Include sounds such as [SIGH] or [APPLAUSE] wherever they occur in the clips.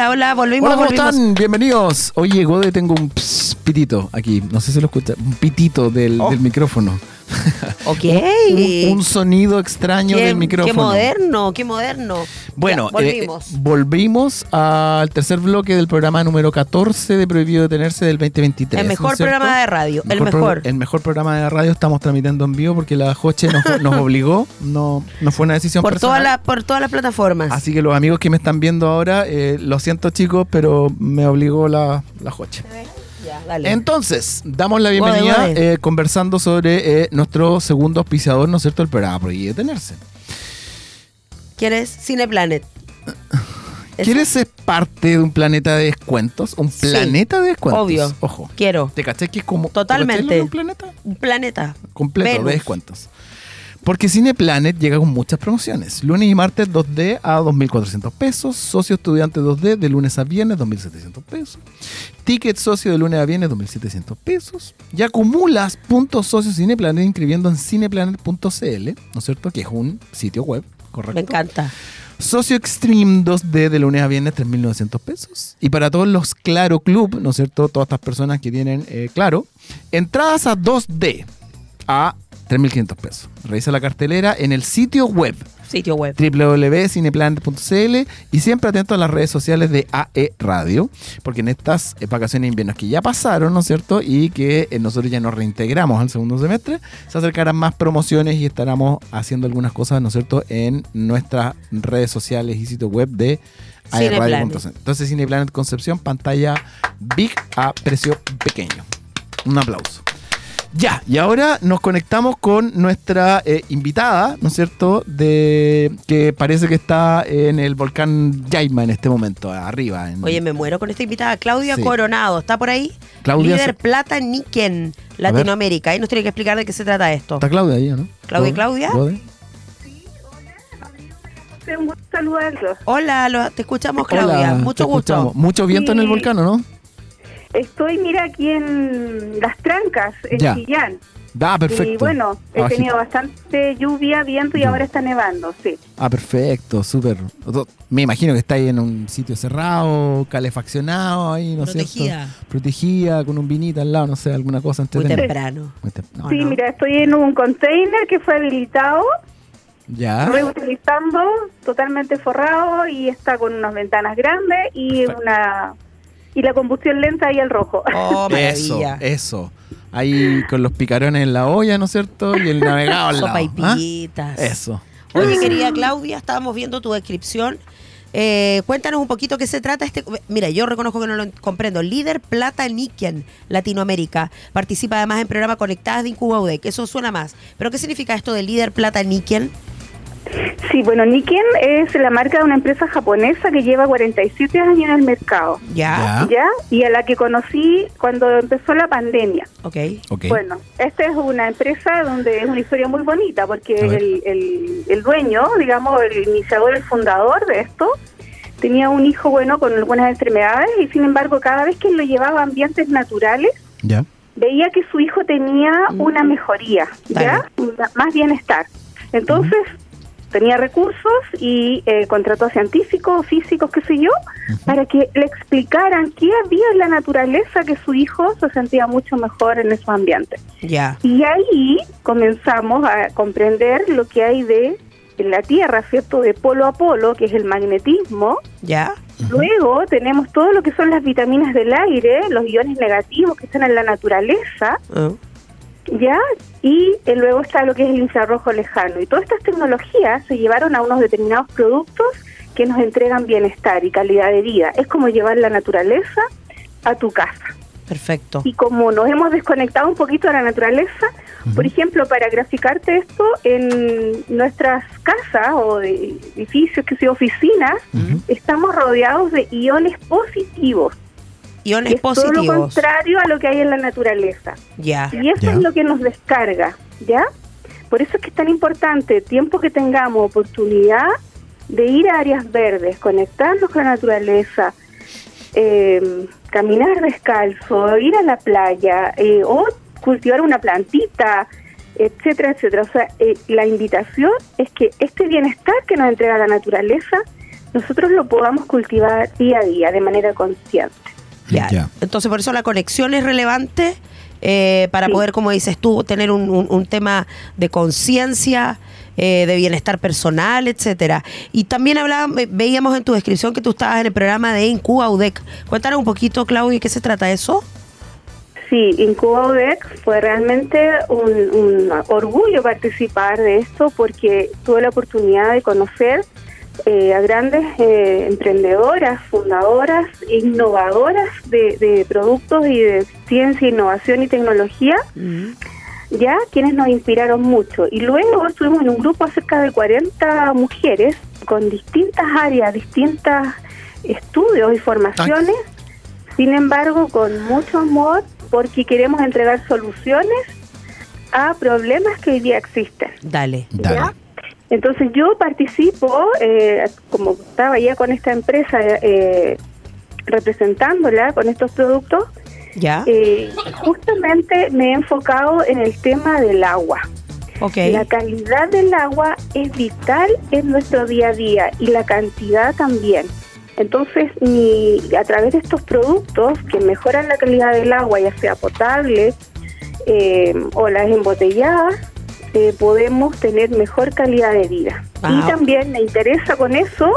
Hola, hola, volvimos. Hola, ¿cómo volvimos. están? Bienvenidos. Oye, Gode, tengo un ps- pitito aquí. No sé si lo escucha. Un pitito del, Oh. del micrófono. Ok. un, un sonido extraño Qué- del micrófono. Qué moderno, qué moderno. Bueno, Ya, eh, volvimos. volvimos al tercer bloque del programa número 14 de Prohibido Detenerse del 2023. el ¿no mejor programa de radio. el pro- mejor. el mejor programa de radio estamos transmitiendo en vivo porque la Joche nos, [LAUGHS] nos obligó, no, no fue una decisión por, personal. todas las por todas las plataformas. Así que los amigos que me están viendo ahora, eh, lo siento chicos, pero me obligó la, la Joche. Ya, dale. Entonces, damos la bienvenida eh, conversando sobre eh, nuestro segundo auspiciador, ¿no es cierto?, el programa Prohibido Detenerse. ¿Quieres Cineplanet? [LAUGHS] ¿Quieres ser parte de un planeta de descuentos? ¿Un Sí, planeta de descuentos? obvio. Ojo. Quiero. ¿Te caché que es como... Totalmente. ¿te cachai lo de un planeta? Un planeta. completo Venus. de descuentos. Porque Cineplanet llega con muchas promociones. Lunes y martes 2D a 2.400 pesos. Socio estudiante 2D de lunes a viernes 2.700 pesos. Ticket socio de lunes a viernes 2.700 pesos. Y acumulas puntos socios Cineplanet inscribiendo en cineplanet.cl, ¿no es cierto? Que es un sitio web, correcto. Me encanta. Socio Extreme 2D de lunes a viernes 3.900 pesos. Y para todos los Claro Club, ¿no es cierto? Todas estas personas que tienen eh, Claro, entradas a 2D a 3.500 pesos. Revisa la cartelera en el sitio web Sitio web. www.cineplanet.cl y siempre atento a las redes sociales de AE Radio, porque en estas eh, vacaciones de invierno que ya pasaron, ¿no es cierto? Y que eh, nosotros ya nos reintegramos al segundo semestre, se acercarán más promociones y estaremos haciendo algunas cosas, ¿no es cierto?, en nuestras redes sociales y sitio web de AE Radio. Entonces, Cineplanet Concepción, pantalla big a precio pequeño. Un aplauso. Ya, y ahora nos conectamos con nuestra eh, invitada, ¿no es cierto? De que parece que está en el volcán Yaima en este momento, arriba. en- Oye, me muero con esta invitada. Claudia Sí. Coronado. ¿Está por ahí? Claudia Líder se- Plata Niken. Latinoamérica. Ahí nos tiene que explicar de qué se trata esto. Está Claudia ahí, ¿o ¿no? Claudia. Claudia. ¿Gode? Sí, un gusto saludarlos. Hola, lo- te escuchamos, Claudia. Hola, Mucho te gusto. escuchamos. Mucho viento en el volcán, ¿o no? Estoy, mira, aquí en Las Trancas, en Ya. Chillán. Ah, perfecto. Y bueno, he Abajito. tenido bastante lluvia, viento y Ya. ahora está nevando, sí. Ah, perfecto, súper. Me imagino que está ahí en un sitio cerrado, calefaccionado, ahí, ¿no es Protegida. cierto? Protegida, con un vinito al lado, no sé, alguna cosa Muy temprano. Muy tem- no, sí, no. mira, estoy en un container que fue habilitado, Ya. reutilizando, totalmente forrado y está con unas ventanas grandes y Perfecto. una y la combustión lenta ahí al rojo. [LAUGHS] Oh, [LAUGHS] Eso, maravilla. eso. Ahí con los picarones en la olla, ¿no es cierto? Y el navegado al [LAUGHS] Sopa lado. y ¿ah? Eso. Oye, querida Claudia, estábamos viendo tu descripción. Eh, cuéntanos un poquito qué se trata este. Mira, yo reconozco que no lo comprendo. Líder Plata Niken, Latinoamérica. Participa además en programa Conectadas de Incuba UDEC. Eso suena más. ¿Pero qué significa esto de Líder Plata Niken? Sí, bueno, Niken es la marca de una empresa japonesa que lleva 47 años en el mercado. Ya. Ya. Y a la que conocí cuando empezó la pandemia. Ok. Ok. Bueno, esta es una empresa donde es una historia muy bonita porque el, el, el dueño, digamos, el iniciador, el fundador de esto, tenía un hijo bueno con algunas enfermedades y sin embargo cada vez que lo llevaba a ambientes naturales Ya. veía que su hijo tenía Mm. una mejoría, ¿ya? Una- Más bienestar. Entonces tenía recursos y eh, contrató a científicos, físicos, qué sé yo, para que le explicaran qué había en la naturaleza que su hijo se sentía mucho mejor en esos ambientes. Ya. Y ahí comenzamos a comprender lo que hay de en la Tierra, ¿cierto? De polo a polo, que es el magnetismo. Ya. Luego tenemos todo lo que son las vitaminas del aire, los iones negativos que están en la naturaleza, Ah. ¿Ya? Y eh, luego está lo que es el infrarrojo lejano. Y todas estas tecnologías se llevaron a unos determinados productos que nos entregan bienestar y calidad de vida. Es como llevar la naturaleza a tu casa. Perfecto. Y como nos hemos desconectado un poquito de la naturaleza, por ejemplo, para graficarte esto, en nuestras casas o de edificios, que sea oficinas, estamos rodeados de iones positivos. Iones es todo lo contrario a lo que hay en la naturaleza. Ya. Y eso Ya. es lo que nos descarga, ¿ya? Por eso es que es tan importante, tiempo que tengamos oportunidad de ir a áreas verdes, conectarnos con la naturaleza, eh, caminar descalzo, ir a la playa eh, o cultivar una plantita, etcétera, etcétera. O sea, eh, la invitación es que este bienestar que nos entrega la naturaleza nosotros lo podamos cultivar día a día de manera consciente. Ya. Ya. Entonces, por eso la conexión es relevante eh, para Sí. poder, como dices tú, tener un, un- un tema de conciencia, eh, de bienestar personal, etcétera. Y también hablaba, ve- veíamos en tu descripción que tú estabas en el programa de Incuba UDEC. Cuéntanos un poquito, Claudia, ¿de qué se trata eso? Sí, Incuba UDEC fue realmente un, un orgullo participar de esto porque tuve la oportunidad de conocer eh, a grandes eh, emprendedoras, fundadoras, innovadoras de, de productos y de ciencia, innovación y tecnología, ya quienes nos inspiraron mucho. Y luego estuvimos en un grupo cerca de 40 mujeres con distintas áreas, distintos estudios y formaciones, sin embargo con mucho amor porque queremos entregar soluciones a problemas que hoy día existen. Dale. Dale. ¿ya? Entonces yo participo, eh, como estaba ya con esta empresa eh, representándola con estos productos, ¿Ya? eh, justamente me he enfocado en el tema del agua. ok. La calidad del agua es vital en nuestro día a día y la cantidad también. Entonces, mi- a través de estos productos que mejoran la calidad del agua, ya sea potable eh, o las embotelladas, eh, podemos tener mejor calidad de vida. Ah. Y también me interesa con eso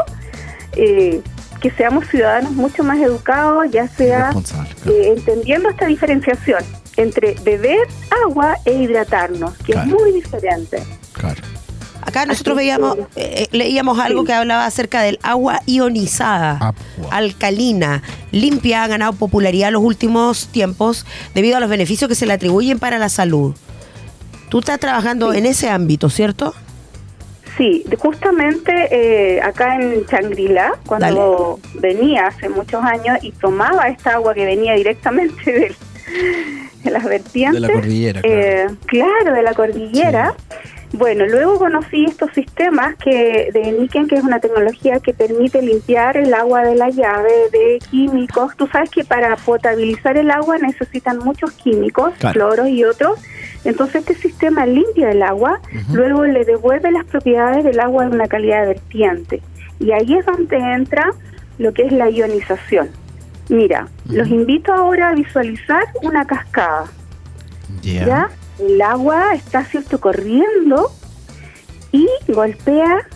eh, que seamos ciudadanos mucho más educados, ya sea claro. eh, entendiendo esta diferenciación entre beber agua e hidratarnos, que Claro. es muy diferente. Claro. Acá nosotros veíamos, eh, eh, leíamos algo Sí. que hablaba acerca del agua ionizada, Agua. alcalina, limpia, ha ganado popularidad en los últimos tiempos debido a los beneficios que se le atribuyen para la salud. Tú estás trabajando Sí. en ese ámbito, ¿cierto? Sí, justamente eh, acá en Changrila, cuando venía hace muchos años y tomaba esta agua que venía directamente del- [LAUGHS] de las vertientes. De la cordillera, claro. eh, claro, de la cordillera. Bueno, luego conocí estos sistemas que de Niken, que es una tecnología que permite limpiar el agua de la llave de químicos. Tú sabes que para potabilizar el agua necesitan muchos químicos, Claro. cloros y otros. Entonces este sistema limpia el agua, luego le devuelve las propiedades del agua en una calidad vertiente. Y ahí es donde entra lo que es la ionización. Mira, los invito ahora a visualizar una cascada. Ya. ¿ya? El agua está, ¿cierto?, corriendo y golpea.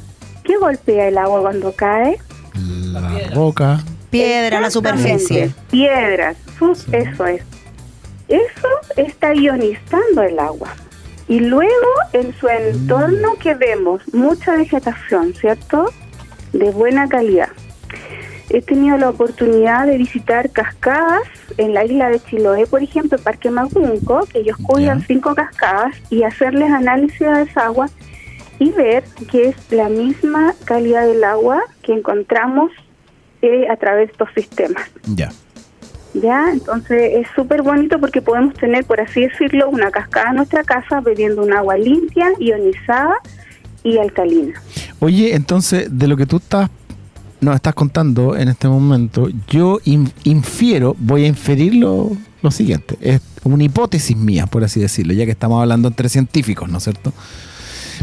¿Qué golpea el agua cuando cae? La roca. Piedra, la superficie. Piedras, sus- eso es. Eso está ionizando el agua. Y luego en su entorno que vemos mucha vegetación, ¿cierto? De buena calidad. He tenido la oportunidad de visitar cascadas en la isla de Chiloé, por ejemplo, Parque Magunco, que ellos cuidan cinco cascadas y hacerles análisis de esa agua y ver que es la misma calidad del agua que encontramos eh, a través de estos sistemas. Ya. ¿Ya? Entonces es súper bonito porque podemos tener, por así decirlo, una cascada en nuestra casa bebiendo un agua limpia, ionizada y alcalina. Oye, entonces, de lo que tú estás nos estás contando en este momento, yo in- infiero, voy a inferir lo, lo siguiente. Es una hipótesis mía, por así decirlo, ya que estamos hablando entre científicos, ¿no es cierto?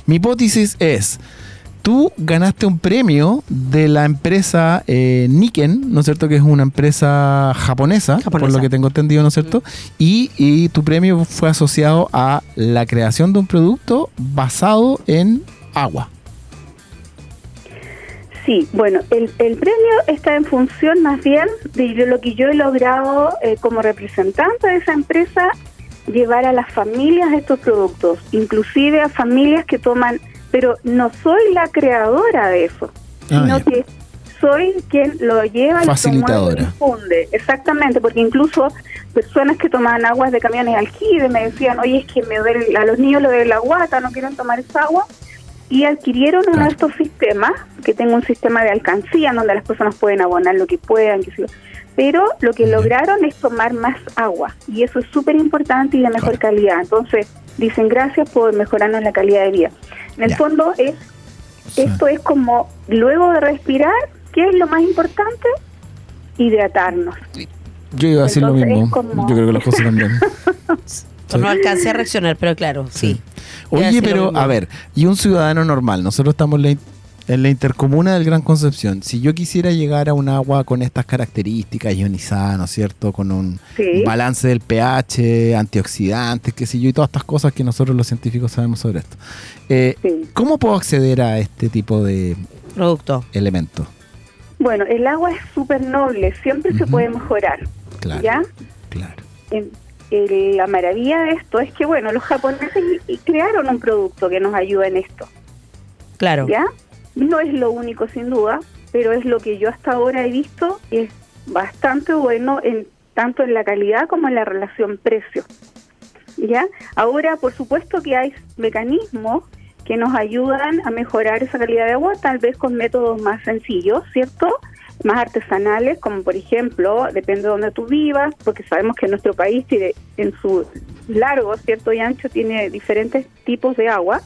Mi hipótesis es, tú ganaste un premio de la empresa eh, Niken, ¿no es cierto? Que es una empresa japonesa, por lo que tengo entendido, ¿no es cierto? Y, y tu premio fue asociado a la creación de un producto basado en agua. Sí, bueno, el, el premio está en función más bien de lo que yo he logrado eh, como representante de esa empresa llevar a las familias estos productos, inclusive a familias que toman, pero no soy la creadora de eso, Ah, sino que soy quien lo lleva, lo y difunde. Exactamente, porque incluso personas que tomaban aguas de camiones aljibe me decían, oye, es que me duele, a los niños lo de la guata, no quieren tomar esa agua, y adquirieron uno de estos sistemas, que tengo un sistema de alcancía en donde las personas pueden abonar lo que puedan, que. Pero lo que lograron es tomar más agua, y eso es súper importante y de mejor Claro. calidad. Entonces, dicen gracias por mejorarnos la calidad de vida. En el Ya. fondo es Sí. esto es como, luego de respirar, ¿qué es lo más importante? Hidratarnos. Yo iba a decir lo mismo. como- Yo creo que las [LAUGHS] cosas también. No alcancé a reaccionar, pero claro, sí. A Oye, pero a ver, y un ciudadano normal, nosotros estamos En la intercomuna del Gran Concepción, si yo quisiera llegar a un agua con estas características ionizada, ¿no es cierto? Con un Sí. balance del pH, antioxidantes, qué sé yo, y todas estas cosas que nosotros los científicos sabemos sobre esto. Eh, Sí. ¿Cómo puedo acceder a este tipo de Producto. elementos? Bueno, el agua es súper noble, siempre se puede mejorar, Claro. ¿ya? Claro. La maravilla de esto es que, bueno, los japoneses crearon un producto que nos ayuda en esto, Claro. ¿ya? No es lo único, sin duda, pero es lo que yo hasta ahora he visto y es bastante bueno en tanto en la calidad como en la relación precio. ¿Ya? Ahora, por supuesto que hay mecanismos que nos ayudan a mejorar esa calidad de agua, tal vez con métodos más sencillos, ¿cierto? Más artesanales, como por ejemplo, depende de donde tú vivas, porque sabemos que nuestro país tiene, en su largo, ¿cierto? Y ancho tiene diferentes tipos de agua,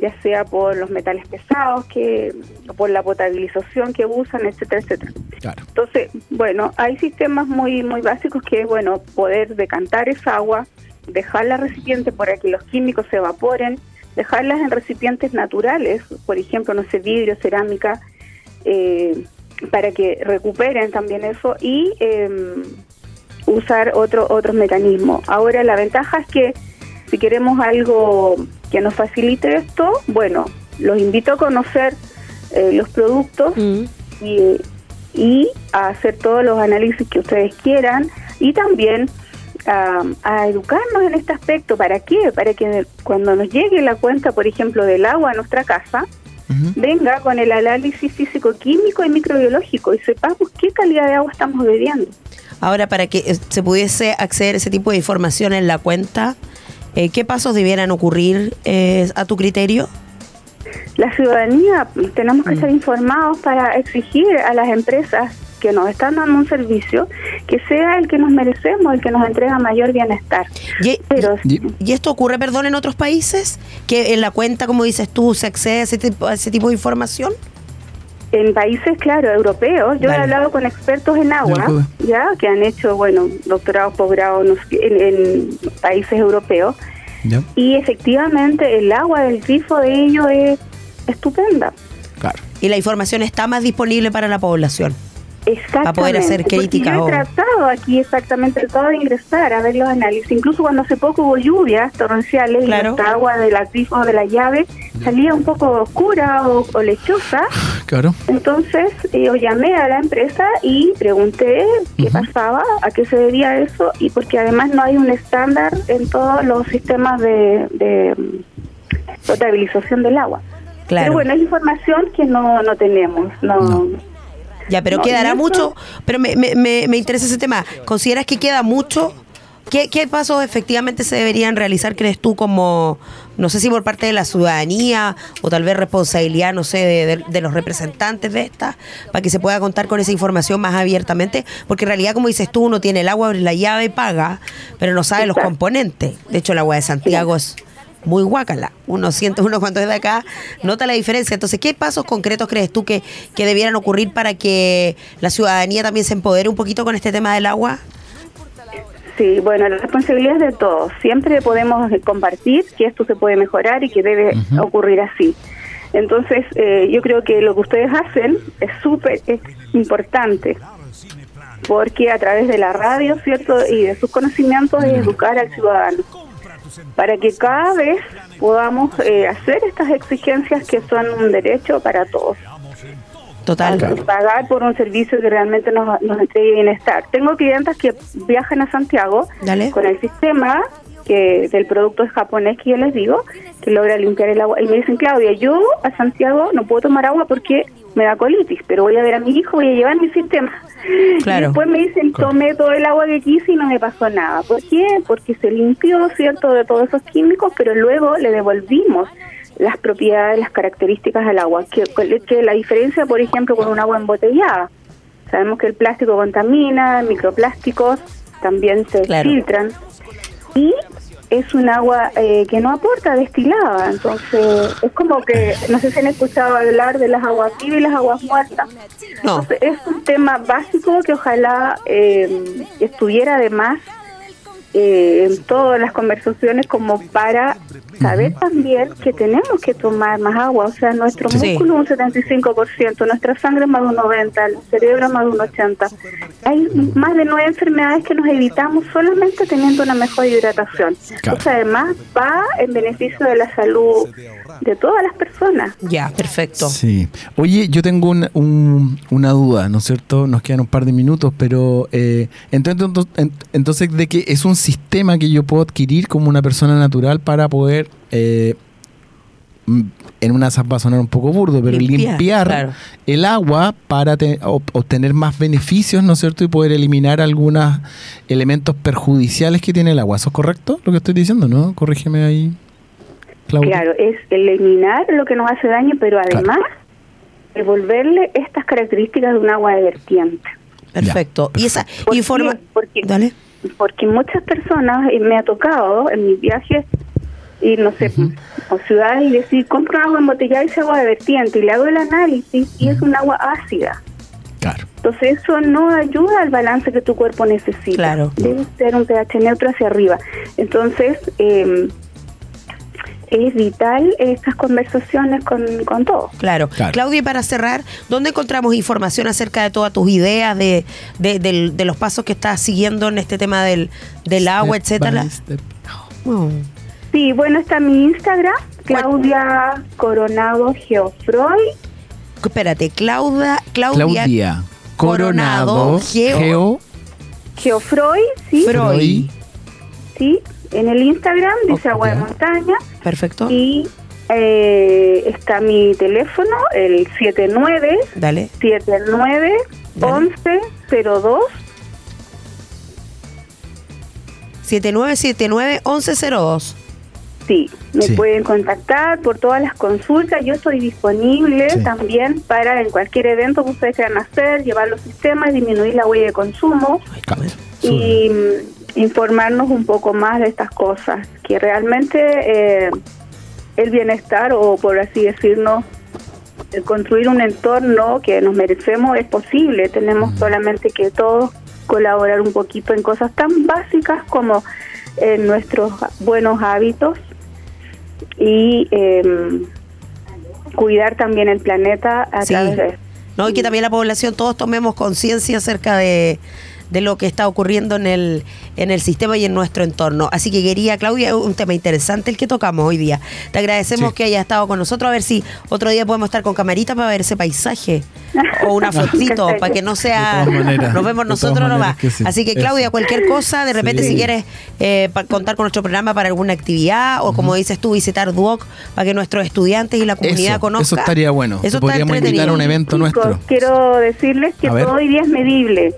ya sea por los metales pesados, que por la potabilización que usan, etcétera, etcétera. Claro. Entonces, bueno, hay sistemas muy muy básicos que es, bueno, poder decantar esa agua, dejarla en recipientes para que los químicos se evaporen, dejarlas en recipientes naturales, por ejemplo, no sé, vidrio, cerámica, eh, para que recuperen también eso y eh, usar otro, otros mecanismos. Ahora, la ventaja es que si queremos algo que nos facilite esto, bueno, los invito a conocer eh, los productos Mm. y, y a hacer todos los análisis que ustedes quieran y también a, a educarnos en este aspecto. ¿Para qué? Para que cuando nos llegue la cuenta, por ejemplo, del agua a nuestra casa, venga con el análisis físico-químico y microbiológico y sepamos qué calidad de agua estamos bebiendo. Ahora, para que eh, se pudiese acceder a ese tipo de información en la cuenta, eh, ¿qué pasos debieran ocurrir eh, a tu criterio? La ciudadanía tenemos que estar informados para exigir a las empresas que nos están dando un servicio que sea el que nos merecemos, el que nos entrega mayor bienestar. Y, Pero Y- y esto ocurre, perdón, en otros países? ¿Que en la cuenta, como dices tú, se accede a ese tipo, a ese tipo de información? En países, claro, europeos, yo Dale. he hablado con expertos en agua, CUBE. ya que han hecho, bueno, doctorados, posgrados no sé qué, en, en países europeos, ¿Ya? y efectivamente el agua del grifo de ellos es estupenda. Claro. Y la información está más disponible para la población. Exactamente. poder hacer porque crítica Yo o- he tratado aquí exactamente, tratado de ingresar a ver los análisis. Incluso cuando hace poco hubo lluvias torrenciales Claro. y agua del grifo de la llave salía un poco oscura o, o lechosa. [GASPS] Claro. Entonces eh, yo llamé a la empresa y pregunté qué pasaba, a qué se debía eso y porque además no hay un estándar en todos los sistemas de, de mm, potabilización del agua. Claro. Pero bueno, es información que no, no tenemos. No, No. Ya, pero No, quedará mucho. Pero me, me, me, me interesa ese tema. ¿Consideras que queda mucho? ¿Qué, ¿Qué pasos efectivamente se deberían realizar, crees tú, como, no sé si por parte de la ciudadanía o tal vez responsabilidad, no sé, de, de- de los representantes de esta, para que se pueda contar con esa información más abiertamente? Porque en realidad, como dices tú, uno tiene el agua, abre la llave y paga, pero no sabe los componentes. De hecho, el agua de Santiago es muy guácala. Uno siente, uno cuando es de acá, nota la diferencia. Entonces, ¿qué pasos concretos crees tú que, que debieran ocurrir para que la ciudadanía también se empodere un poquito con este tema del agua? Sí, bueno, la responsabilidad es de todos. Siempre podemos compartir que esto se puede mejorar y que debe ocurrir así. Entonces, eh, yo creo que lo que ustedes hacen es súper es importante, porque a través de la radio, ¿cierto? Y de sus conocimientos es educar al ciudadano, para que cada vez podamos eh, hacer estas exigencias que son un derecho para todos. Total. Claro. pagar por un servicio que realmente nos, nos entregue bienestar. Tengo clientes que viajan a Santiago Dale. con el sistema que del producto es japonés que yo les digo, que logra limpiar el agua. Y me dicen, Claudia, yo a Santiago no puedo tomar agua porque me da colitis, pero voy a ver a mi hijo, voy a llevar mi sistema. Claro. Y después me dicen, tomé todo el agua que quise y no me pasó nada. ¿Por qué? Porque se limpió, ¿cierto?, de todos esos químicos, pero luego le devolvimos las propiedades, las características al agua. Que, que la diferencia, por ejemplo, con un agua embotellada. Sabemos que el plástico contamina, microplásticos también se Claro. filtran. Y es un agua eh, que no aporta destilada. Entonces, es como que, no sé si han escuchado hablar de las aguas vivas y las aguas muertas. No. Entonces, es un tema básico que ojalá eh, estuviera además eh, en todas las conversaciones como para saber también que tenemos que tomar más agua. O sea, nuestro Sí. músculo un 75%, nuestra sangre más de un 90%, el cerebro más de un 80%. Hay más de nueve enfermedades que nos evitamos solamente teniendo una mejor hidratación. Claro. O sea, además va en beneficio de la salud de todas las personas. Ya, perfecto. Sí. Oye, yo tengo un- un- una duda, ¿no es cierto? Nos quedan un par de minutos, pero eh, entonces, entonces- en- entonces, de que es un sistema que yo puedo adquirir como una persona natural para poder, eh, en una zap va a sonar un poco burdo, pero Limpiar, limpiar, claro. el agua para te- ob- obtener más beneficios, ¿no es cierto? Y poder eliminar algunos elementos perjudiciales que tiene el agua. ¿Eso es correcto lo que estoy diciendo, no? Corrígeme ahí, Claudia. Claro, es eliminar lo que nos hace daño, pero además devolverle estas características de un agua de vertiente. Perfecto. Y esa ¿Por qué? informa... Porque, Dale. porque muchas personas, y me ha tocado en mis viajes, y no sé, o ciudades, y decir, compro un agua embotellada y es agua de vertiente, y le hago el análisis y es un agua ácida. Claro. Entonces eso no ayuda al balance que tu cuerpo necesita. Claro. Debe ser un pH neutro hacia arriba. Entonces eh, es vital estas conversaciones con, con todos. Claro. Claro. Claudia, y para cerrar, ¿dónde encontramos información acerca de todas tus ideas, de, de, del- de los pasos que estás siguiendo en este tema del, del agua, etcétera? Oh. Sí, bueno, está mi Instagram, Claudia Coronado Geofroy. Espérate, Claudia, Claudia, Claudia Coronado, Coronado, Geo- Geo, Geofroy, sí, Freud. sí, en el Instagram dice Ok. Agua de Montaña. Perfecto. Y eh, está mi teléfono, el 79 Dale. 79 Dale. 11 02 7979-1102. Sí, me Sí. pueden contactar por todas las consultas. Yo estoy disponible Sí. también para en cualquier evento que ustedes quieran hacer, llevar los sistemas, disminuir la huella de consumo Claro. y informarnos un poco más de estas cosas, que realmente eh, el bienestar o por así decirlo, el construir un entorno que nos merecemos es posible. Tenemos solamente que todos colaborar un poquito en cosas tan básicas como en nuestros buenos hábitos y em, cuidar también el planeta a Sí. través de ¿no? Y que también la población, todos tomemos conciencia acerca de, de lo que está ocurriendo en el, en el sistema y en nuestro entorno. Así que quería, Claudia, es un tema interesante el que tocamos hoy día. Te agradecemos Sí. que hayas estado con nosotros. A ver si otro día podemos estar con camarita para ver ese paisaje o una [LAUGHS] fotito, para que no sea. De todas maneras, nos vemos nosotros nomás. maneras que sí. Así que, Claudia, cualquier cosa, de repente, Sí. si quieres eh, contar con nuestro programa para alguna actividad o, como dices tú, visitar Duoc para que nuestros estudiantes y la comunidad Eso, conozcan. eso estaría bueno. Eso podríamos invitar a un evento Chicos, nuestro. Quiero decirles que todo hoy día es medible.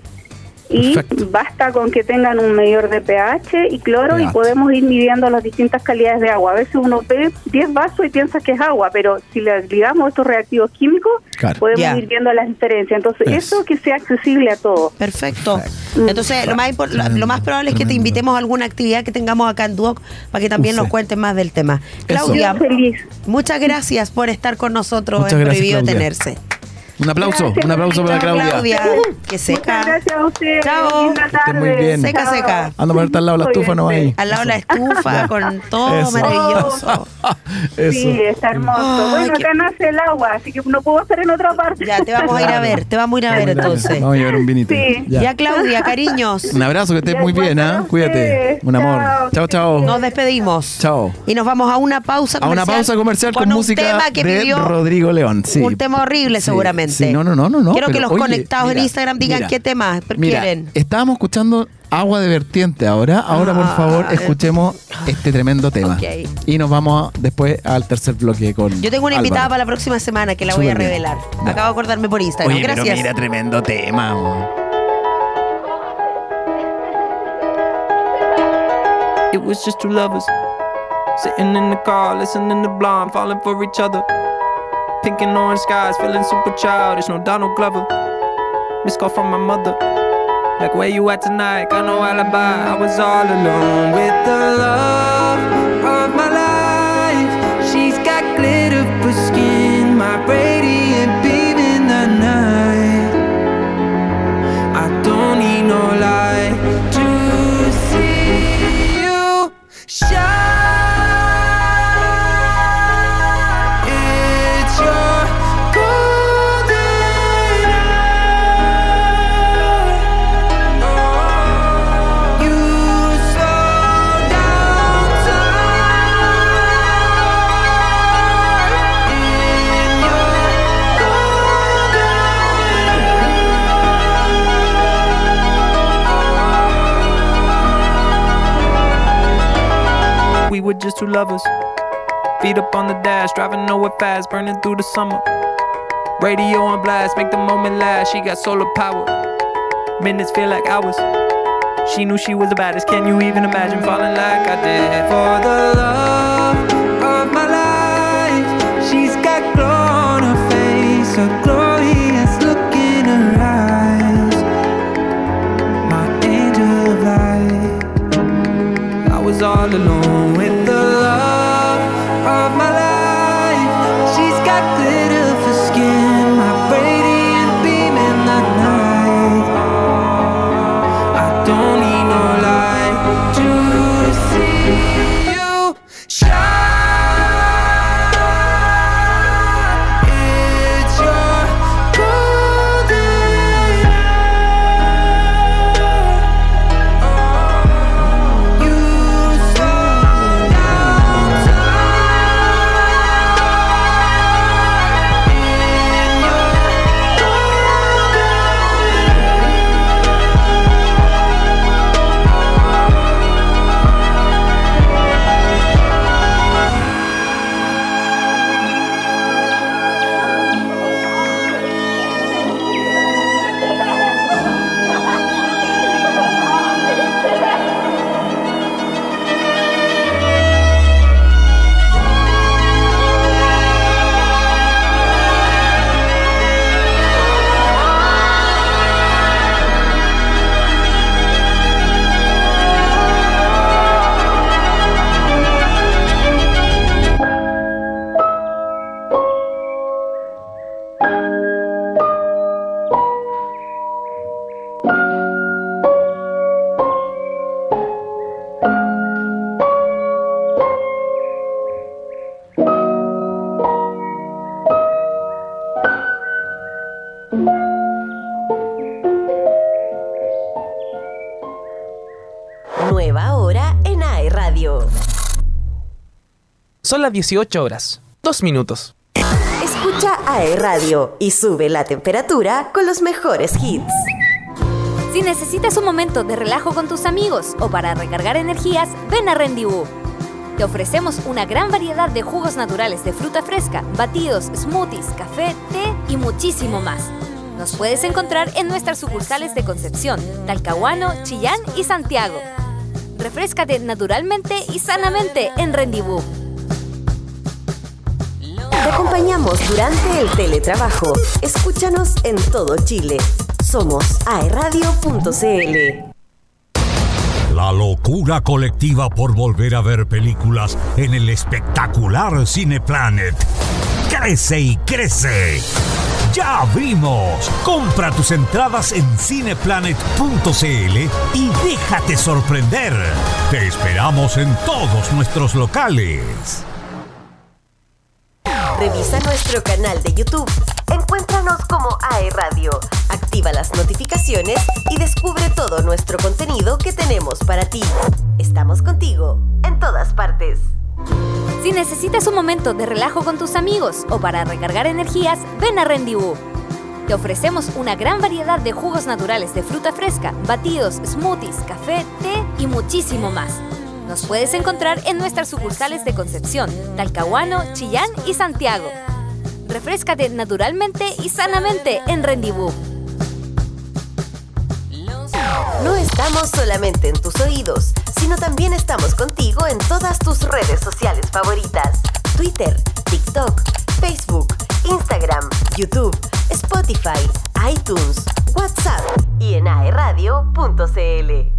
Y Perfecto. basta con que tengan un medidor de pH y cloro y podemos ir midiendo las distintas calidades de agua. A veces uno ve 10 vasos y piensa que es agua, pero si le agregamos estos reactivos químicos, podemos ir viendo las diferencias. Entonces, Eso. eso que sea accesible a todos. Perfecto. Entonces, lo más, lo, lo más probable es que te invitemos a alguna actividad que tengamos acá en Duoc para que también Use. nos cuentes más del tema. Claudia, feliz. muchas gracias por estar con nosotros Muchas en gracias, Prohibido Claudia. Tenerse. Un aplauso, Gracias, un aplauso para Chao, Claudia. [LAUGHS] Que Muchas seca. gracias a ustedes. Chao. Esté muy tarde. bien. Seca, Chao. seca. Anda a ponerte al lado de la estufa, no ahí. Al lado de la [LAUGHS] estufa, con todo Eso. maravilloso. [LAUGHS] Eso. Sí, está hermoso. Bueno, qué- acá nace el agua, así que no puedo estar en otra parte. Ya, te vamos a ir a ver, te vamos a ir a ver entonces. Vamos a llevar un vinito. Sí. Ya, Claudia, cariños. Un abrazo, que estés Ya, muy bien, ¿ah? Cuídate. Un amor. Chao, Chao, Nos despedimos. Chao. Y nos vamos a una pausa A comercial. una pausa comercial con, un música tema que de pidió Rodrigo León. Sí. un tema horrible Sí, sí, no, no, no, no, no. Quiero que los oye, conectados en Instagram digan mira, qué tema Mira, quieren. estábamos escuchando agua de vertiente ahora. Ahora, por Ah, favor, eh. escuchemos este tremendo tema. Y nos vamos después al tercer bloque con. Yo tengo una invitada para la próxima semana que la voy a revelar. Acabo de acordarme por Instagram. Oye, pero Gracias. mira, tremendo tema. It was just two lovers sitting in the car, listening to Blonde, falling for each other. Pink and orange skies, feeling super childish. No Donald Glover. Miss call from my mother. Like, where you at tonight? Got no alibi. I was all alone with the love of my life. Just two lovers. Feet up on the dash, driving nowhere fast, burning through the summer. Radio on blast, make the moment last. She got solar power. Minutes feel like hours. She knew she was the baddest. Can you even imagine falling like I did? For the love of my life, she's got glow on her face, a glorious look in her eyes. My angel of light. I was all alone Son las 18 horas. Dos minutos. Escucha AE Radio y sube la temperatura con los mejores hits. Si necesitas un momento de relajo con tus amigos o para recargar energías, ven a Rendezvous. Te ofrecemos una gran variedad de jugos naturales de fruta fresca, batidos, smoothies, café, té y muchísimo más. Nos puedes encontrar en nuestras sucursales de Concepción, Talcahuano, Chillán y Santiago. Refrescate naturalmente y sanamente en Rendezvous. Acompañamos durante el teletrabajo. Escúchanos en todo Chile. Somos aeradio.cl. La locura colectiva por volver a ver películas en el espectacular Cineplanet. Crece y crece. Ya vimos. Compra tus entradas en cineplanet.cl y déjate sorprender. Te esperamos en todos nuestros locales. Revisa nuestro canal de YouTube. Encuéntranos como AE Radio. Activa las notificaciones y descubre todo nuestro contenido que tenemos para ti. Estamos contigo en todas partes. Si necesitas un momento de relajo con tus amigos o para recargar energías, ven a Rendezvous. Te ofrecemos una gran variedad de jugos naturales de fruta fresca, batidos, smoothies, café, té y muchísimo más. Nos puedes encontrar en nuestras sucursales de Concepción, Talcahuano, Chillán y Santiago. Refrescate naturalmente y sanamente en Rendezvous. No estamos solamente en tus oídos, sino también estamos contigo en todas tus redes sociales favoritas. Twitter, TikTok, Facebook, Instagram, YouTube, Spotify, iTunes, WhatsApp y en aeradio.cl.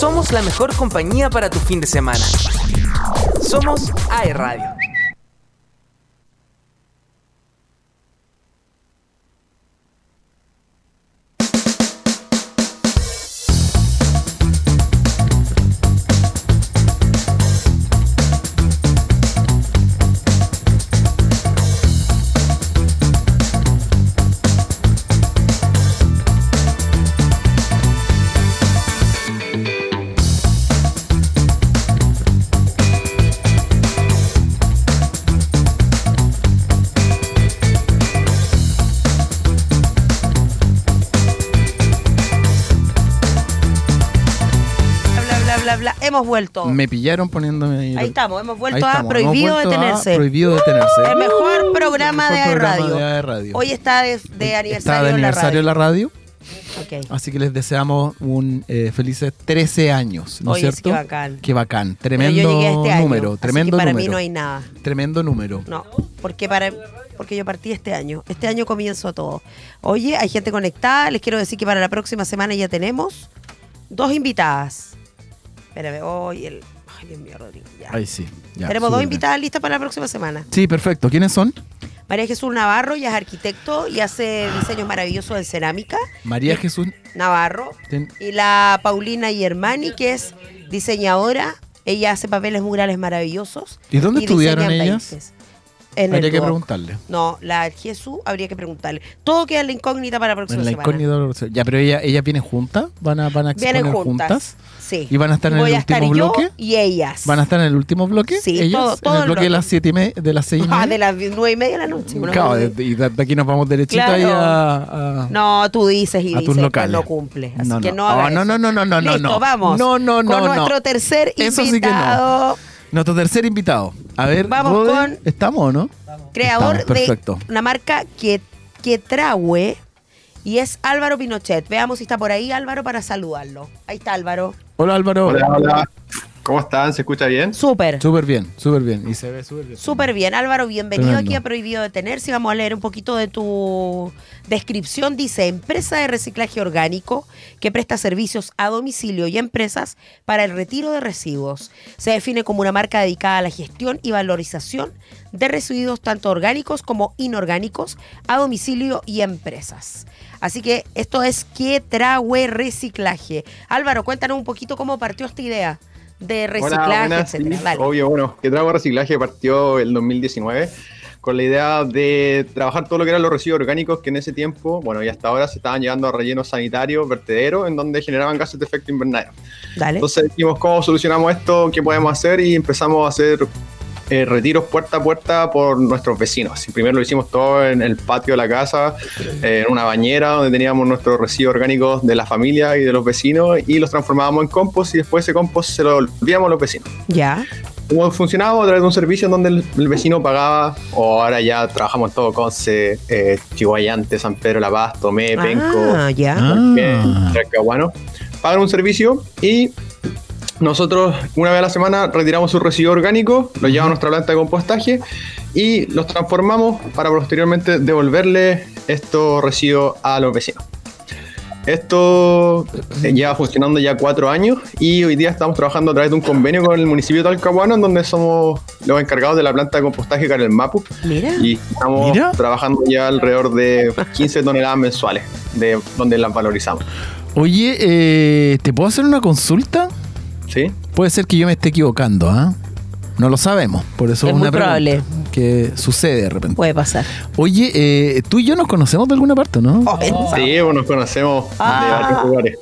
Somos la mejor compañía para tu fin de semana. Somos AE Radio. Hemos vuelto. Me pillaron poniéndome ahí. Ahí estamos, hemos vuelto Ahí a estamos, Prohibido vuelto a Detenerse. Prohibido detenerse. El mejor programa El de mejor AE programa Radio. de AE Radio. Hoy está de, de aniversario, Está de aniversario en la radio. Ok. Así que les deseamos un eh, felices 13 años, ¿no es cierto? qué bacán. Qué bacán. Tremendo este año, número, tremendo para número. mí no hay nada. Tremendo número. No, porque para porque yo partí este año. Este año comienzo todo. Oye, hay gente conectada. Les quiero decir que para la próxima semana ya tenemos dos invitadas. Espérame, hoy el. Ay, Dios mío, Rodrigo. ya. Ahí sí. ya, tenemos dos invitadas listas para la próxima semana. Sí, perfecto. ¿Quiénes son? María Jesús Navarro, ella es arquitecto y hace diseños maravillosos en cerámica. María Jesús. Navarro. ten- Y la Paulina Yermani, que es diseñadora. Ella hace papeles murales maravillosos. ¿Y dónde estudiaron ellas? países. En el Habría que Duoc. preguntarle. No, la Jesús habría que preguntarle. Todo queda en la incógnita para la próxima En la semana. incógnita. Ya, pero ella, ellas vienen juntas. Van a, van a exponer Vienen juntas. juntas. Sí. ¿Y van a estar en Voy el a estar último yo bloque? y ellas. ¿Van a estar en el último bloque? Sí, ellas, todo- todo en el el bloque de bloque. las siete y me- de las seis y [LAUGHS] Ah, media. de las nueve y media de la noche. una Claro, cosa de- y de, de aquí nos vamos derechito Claro. ahí a, a- No, tú dices y a tus dices locales. que no cumple. Así No, que no. no Ah, no, eso. no, no, no, no, no, Listo, no. vamos. No, no, no, Con no. nuestro tercer Eso sí que no. invitado, Nuestro tercer invitado. A ver, Vamos Rode, con- ¿estamos o no? creador Estamos, perfecto. de una marca que, que traue y es Álvaro Pinochet. Veamos si está por ahí Álvaro para saludarlo. Ahí está Álvaro. Hola Álvaro. Hola, hola. ¿Cómo están? ¿Se escucha bien? Súper. Súper bien, súper bien. Y se ve súper bien. Súper bien, Álvaro, bienvenido Tremendo. aquí a Prohibido Detenerse. Vamos a leer un poquito de tu descripción. Dice, empresa de reciclaje orgánico que presta servicios a domicilio y empresas para el retiro de residuos. Se define como una marca dedicada a la gestión y valorización de residuos tanto orgánicos como inorgánicos a domicilio y empresas. Así que esto es que trae reciclaje. Álvaro, cuéntanos un poquito cómo partió esta idea de reciclaje, Hola, buenas, etcétera. sí, Dale. obvio, bueno, que trago reciclaje partió el 2019 con la idea de trabajar todo lo que eran los residuos orgánicos que en ese tiempo, bueno, y hasta ahora se estaban llevando a rellenos sanitarios, vertederos, en donde generaban gases de efecto invernadero. Dale. Entonces dijimos, ¿cómo solucionamos esto? ¿Qué podemos hacer? Y empezamos a hacer eh, retiros puerta a puerta por nuestros vecinos. Primero lo hicimos todo en el patio de la casa, eh, en una bañera donde teníamos nuestros residuos orgánicos de la familia y de los vecinos y los transformábamos en compost y después ese compost se lo enviamos a los vecinos. Ya. Como funcionaba a través de un servicio en donde el, el vecino pagaba, o ahora ya trabajamos en todo Conce, eh, Chihuayante, San Pedro, La Paz, Tomé, Penco, Ah, ya. Ah. Pagan un servicio y nosotros una vez a la semana retiramos su residuo orgánico, lo llevamos a nuestra planta de compostaje y los transformamos para posteriormente devolverle estos residuos a los vecinos. Esto eh, lleva funcionando ya cuatro años y hoy día estamos trabajando a través de un convenio con el municipio de Talcahuano en donde somos los encargados de la planta de compostaje Carel Mapu Mira. y estamos Mira. trabajando ya alrededor de 15 toneladas mensuales de donde las valorizamos. Oye, eh, ¿te puedo hacer una consulta? ¿Sí? Puede ser que yo me esté equivocando, ¿ah? No lo sabemos, por eso Es una muy probable. pregunta que sucede de repente. Puede pasar. Oye, eh, tú y yo nos conocemos de alguna parte, ¿no? Oh, Sí, nos conocemos Ah. de varios lugares.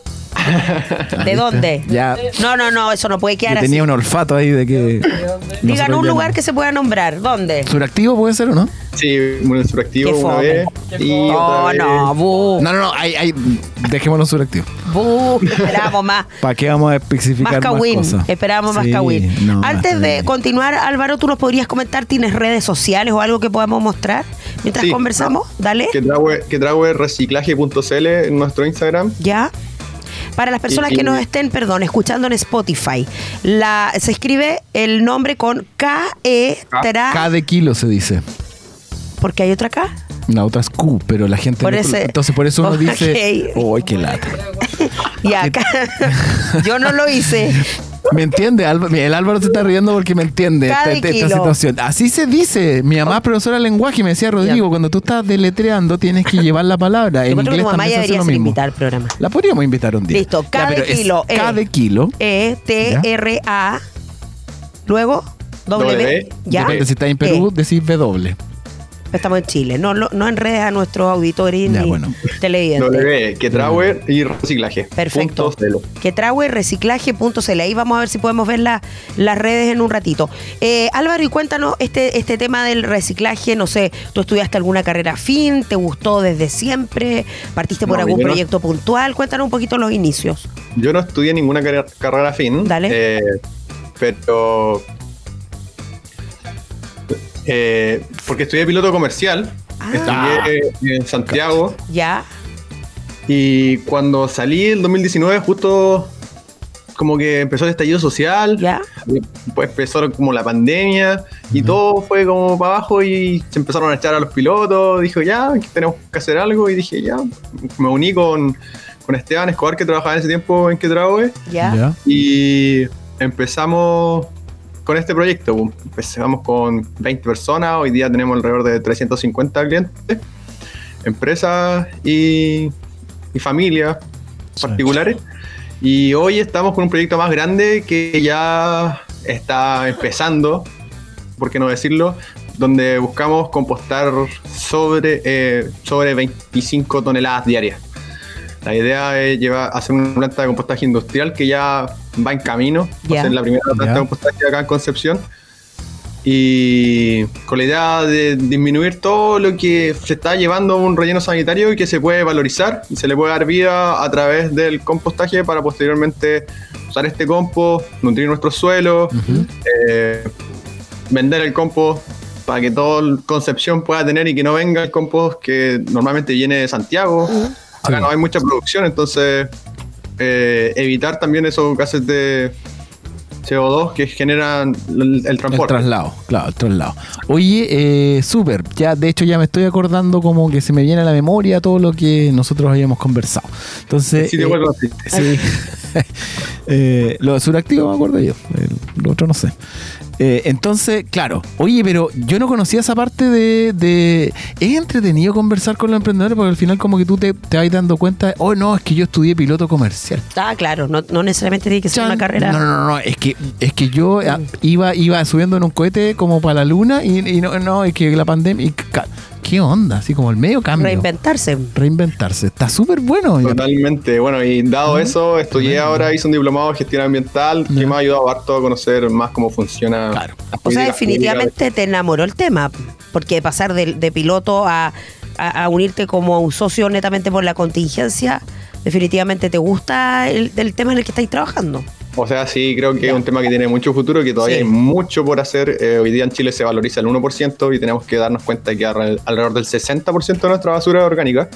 [LAUGHS] ¿De dónde? Ya No, no, no, eso no puede yo quedar así. tenía un olfato ahí de que. Digan un lugar no- que se pueda nombrar. ¿Dónde? ¿Suractivo puede ser o no? Sí, un suractivo una vez y Oh, otra no, vez. bu, No, no, no, hay, hay, dejémoslo suractivo. bu, esperamos más. ¿Para qué vamos a especificar Más más, Kawin, cosas? esperamos más Sí, Kawin. no, Antes de continuar, Álvaro, ¿tú nos podrías comentar? ¿Tienes redes sociales o algo que podamos mostrar mientras Sí, conversamos? Dale. Que trae, que reciclaje.cl en nuestro Instagram. Ya. Para las personas Y- que y- nos estén, perdón, escuchando en Spotify, la, se escribe el nombre con K-E, tra, K de kilo se dice. porque hay otra K. La otra es Q, pero la gente. Por no- ese- entonces, por eso uno dice. ¡Uy, qué lata! [LAUGHS] Y acá, [LAUGHS] yo no lo hice. [LAUGHS] ¿Me entiende? Álvaro? El Álvaro se está riendo porque me entiende Cada esta, esta kilo. situación. Así se dice. Mi mamá es profesora de lenguaje y me decía, Rodrigo, cuando tú estás deletreando tienes que llevar la palabra. En inglés mamá también se hace lo mismo. programa. La podríamos invitar un día. Listo, Ya, K de es kilo, K eh. de kilo. E, T, R, A. Luego, W. W. ¿Ya? Depende si está en Perú, E. decís W. Estamos en Chile. No, no, no enredes a nuestros auditores Ya, ni bueno. televidentes. W, que trawer y reciclaje. Perfecto. Que reciclaje.cl. Ahí vamos a ver si podemos ver la- las redes en un ratito. Eh, Álvaro, y cuéntanos este, este tema del reciclaje. No sé, ¿tú estudiaste alguna carrera fin? ¿Te gustó desde siempre? ¿Partiste por No, algún no- proyecto puntual? Cuéntanos un poquito los inicios. Yo no estudié ninguna carrera, carrera fin. Dale. eh, pero. Eh, porque estudié piloto comercial. Ah. Estudié en Santiago. ¿Ya? Y cuando salí en 2019, justo como que empezó el estallido social. ¿Ya? Pues empezó como la pandemia y todo fue como para abajo y se empezaron a echar a los pilotos. Dijo, ya, tenemos que hacer algo. Y dije, ya, me uní con, con Esteban Escobar, que trabajaba en ese tiempo en que. ¿Ya? Y empezamos con este proyecto. pues. Empezamos con 20 personas, hoy día tenemos alrededor de 350 clientes, empresas y, y familias particulares. Y hoy estamos con un proyecto más grande que ya está empezando, por qué no decirlo, donde buscamos compostar sobre, eh, sobre 25 toneladas diarias. La idea es llevar, hacer una planta de compostaje industrial que ya va en camino. Va Ya. a ser la primera planta de compostaje acá en Concepción. Y con la idea de disminuir todo lo que se está llevando a un relleno sanitario y que se puede valorizar y se le puede dar vida a través del compostaje para posteriormente usar este compost, nutrir nuestros suelos, eh, vender el compost para que toda Concepción pueda tener y que no venga el compost que normalmente viene de Santiago. Acá Sí. no hay mucha producción, entonces eh, evitar también esos gases de CO2 que generan el, el El transporte. traslado, claro, el traslado. Oye, eh, súper, ya de hecho ya me estoy acordando como que se me viene a la memoria todo lo que nosotros habíamos conversado. Entonces, Sí, te eh, vuelvo así. sí. Eh, lo de suractivo me acuerdo yo, el- lo otro no sé. Eh, entonces, claro, oye, pero yo no conocía esa parte de, de- Es entretenido conversar con los emprendedores porque al final como que tú te, te vas dando cuenta, oh no, es que yo estudié piloto comercial. Ah, claro. No, no necesariamente tiene que ser Chan. una carrera. No, no, no, no, es que, es que yo ah, iba, iba subiendo en un cohete como para la luna y, y no, no, es que la pandemia. y ¿Qué onda? Así como el medio cambio. Reinventarse. Reinventarse. Está súper bueno. Totalmente. Bueno, y dado eso, estudié ahora, hice un diplomado de gestión ambiental que Ya. me ha ayudado harto a conocer más cómo funciona. Claro. la O sea, definitivamente te enamoró el tema, porque pasar de, de piloto a, a- a unirte como un socio netamente por la contingencia, definitivamente te gusta el, del tema en el que estáis trabajando. O sea, sí, creo que es un tema que tiene mucho futuro, que todavía Sí. hay mucho por hacer. Eh, hoy día en Chile se valoriza el 1% y tenemos que darnos cuenta que alre- alrededor del 60% de nuestra basura es orgánica.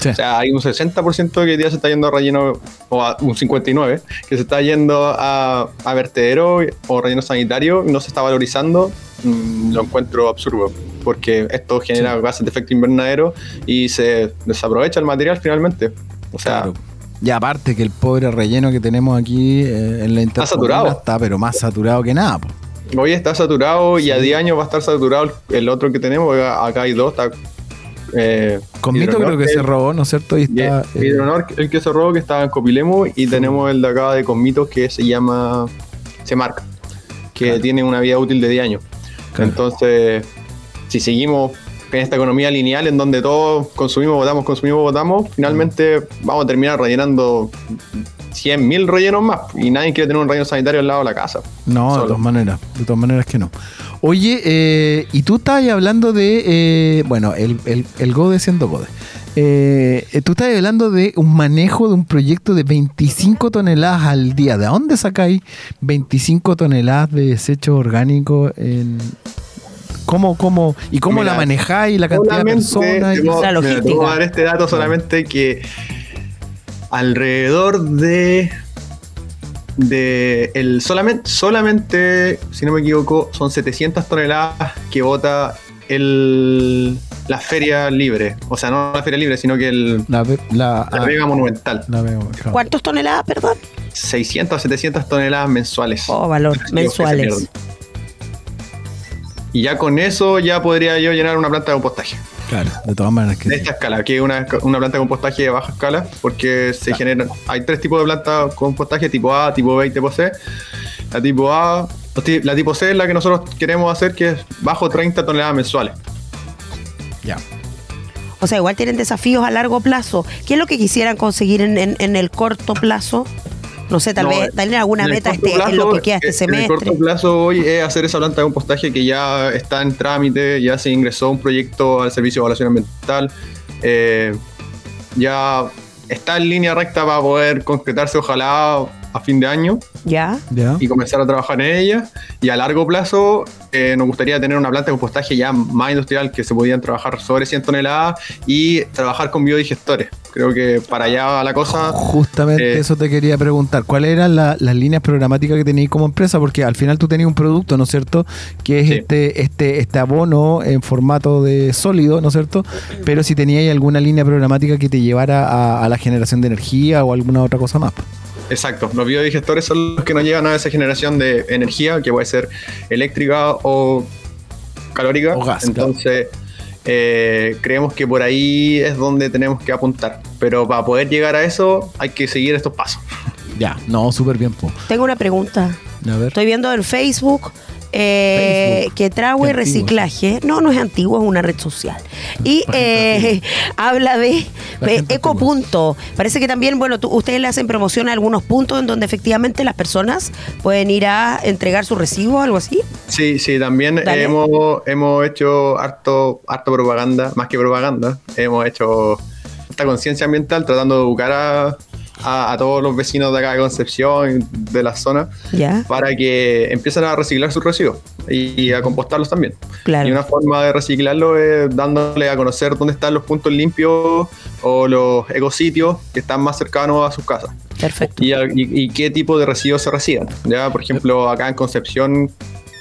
Sí. O sea, hay un 60% que hoy día se está yendo a relleno, o a un 59%, que se está yendo a, a vertedero o relleno sanitario no se está valorizando. Mm, lo encuentro absurdo, porque esto genera gases de efecto invernadero y se desaprovecha el material finalmente. O sea, Claro. Y aparte que el pobre relleno que tenemos aquí eh, en la intercomuna saturado. está pero más saturado que nada. po. Hoy está saturado y a 10 años va a estar saturado el- otro que tenemos. Acá hay dos. Está, eh, Con Mito creo que se robó, ¿no es cierto? Y y- está, eh, Hidronor, el que se robó, que estaba en Copilemo. Y tenemos el de acá de Conmito que se llama Semarca, que Claro. tiene una vida útil de 10 años. Claro. Entonces, si seguimos en esta economía lineal en donde todos consumimos, votamos, consumimos, votamos, finalmente vamos a terminar rellenando 100.000 rellenos más. Y nadie quiere tener un relleno sanitario al lado de la casa. No, de todas maneras, de todas maneras que no. Oye, eh, y tú estabas hablando de, eh, bueno, el, el, el Gode siendo Gode. Eh, tú estabas hablando de un manejo de un proyecto de 25 toneladas al día. ¿De dónde sacáis 25 toneladas de desecho orgánico? En, ¿Cómo, cómo, ¿Y cómo Mira, la manejáis? ¿La cantidad de personas? puedo- La te logística. puedo dar este dato solamente que alrededor de de el solamente solamente si no me equivoco son 700 toneladas que bota el la feria libre o sea no la feria libre sino que el, La, ve- la, ah, Vega monumental la claro. ¿Cuántas toneladas, perdón? 600 a 700 toneladas mensuales Oh, valor, mensuales. Y ya con eso ya podría yo llenar una planta de compostaje Claro, de todas maneras que de esta escala, que es una, una planta de compostaje de baja escala, porque se generan, hay tres tipos de planta de compostaje, tipo A, tipo B y tipo C. La tipo A, la tipo C es la que nosotros queremos hacer, que es bajo 30 toneladas mensuales. Ya. O sea, igual tienen desafíos a largo plazo. ¿Qué es lo que quisieran conseguir en, en- en el corto plazo? No sé, tal No, vez tener alguna meta este, en lo plazo, que queda este eh, En semestre. el corto plazo hoy es hacer esa planta de compostaje que ya está en trámite, ya se ingresó un proyecto al Servicio de Evaluación Ambiental, eh, ya está en línea recta para poder concretarse ojalá a fin de año ¿Ya? Ya. y comenzar a trabajar en ella. Y a largo plazo eh, nos gustaría tener una planta de compostaje ya más industrial que se podían trabajar sobre 100 toneladas y trabajar con biodigestores. Creo que para allá va la cosa. Justamente Eh, eso te quería preguntar. ¿Cuáles eran la- las líneas programáticas que tenías como empresa? Porque al final tú tenías un producto, ¿no es cierto? Que es Sí. este, este, este abono en formato de sólido, ¿no es cierto? Pero si tenías alguna línea programática que te llevara a, a la generación de energía o alguna otra cosa más. Exacto, los biodigestores son los que nos llevan a esa generación de energía que puede ser eléctrica o calórica. O gas, Entonces, eh, creemos que por ahí es donde tenemos que apuntar. Pero para poder llegar a eso hay que seguir estos pasos. Ya, no, súper bien, po. Tengo una pregunta. A ver. Estoy viendo en Facebook, eh, que antiguo, Reciclaje, no, no es antiguo, es una red social. Y eh, [LAUGHS] habla de eh, gente Ecopunto. Parece que también, bueno, tú- ustedes le hacen promoción a algunos puntos en donde efectivamente las personas pueden ir a entregar su recibo, algo así. Sí, sí, también Dale. hemos, hemos hecho harto, harto propaganda, más que propaganda. Hemos hecho esta conciencia ambiental tratando de educar a, a- a todos los vecinos de acá de Concepción, de la zona, Ya, para que empiecen a reciclar sus residuos y, y a compostarlos también. claro. Y una forma de reciclarlo es dándole a conocer dónde están los puntos limpios o los ecositios que están más cercanos a sus casas Perfecto. y, y- y qué tipo de residuos se reciben. ¿ya? Por ejemplo, acá en Concepción,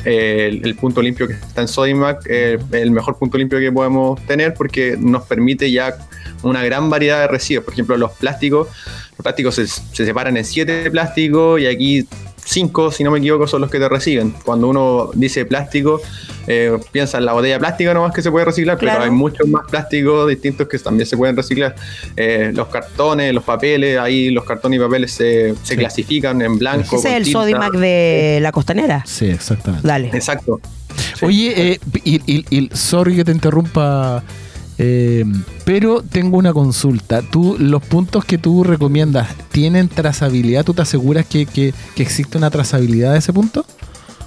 eh, el, el punto limpio que está en Sodimac es el mejor punto limpio que podemos tener porque nos permite ya una gran variedad de residuos. Por ejemplo, los plásticos, plásticos se, se separan en siete plásticos y aquí cinco, si no me equivoco, son los que te reciben. Cuando uno dice plástico, eh, piensa en la botella plástica nomás que se puede reciclar, Claro. pero hay muchos más plásticos distintos que también se pueden reciclar. Eh, los cartones, los papeles, ahí los cartones y papeles se, se Sí. clasifican en blanco. Ese es el tinta. Sodimac de la costanera. Sí, exactamente. Dale. Exacto. Sí. Oye, eh, y, y- y- sorry que te interrumpa, eh, pero tengo una consulta. ¿Tú, los puntos que tú recomiendas, ¿tienen trazabilidad? ¿Tú te aseguras que, que- que existe una trazabilidad de ese punto?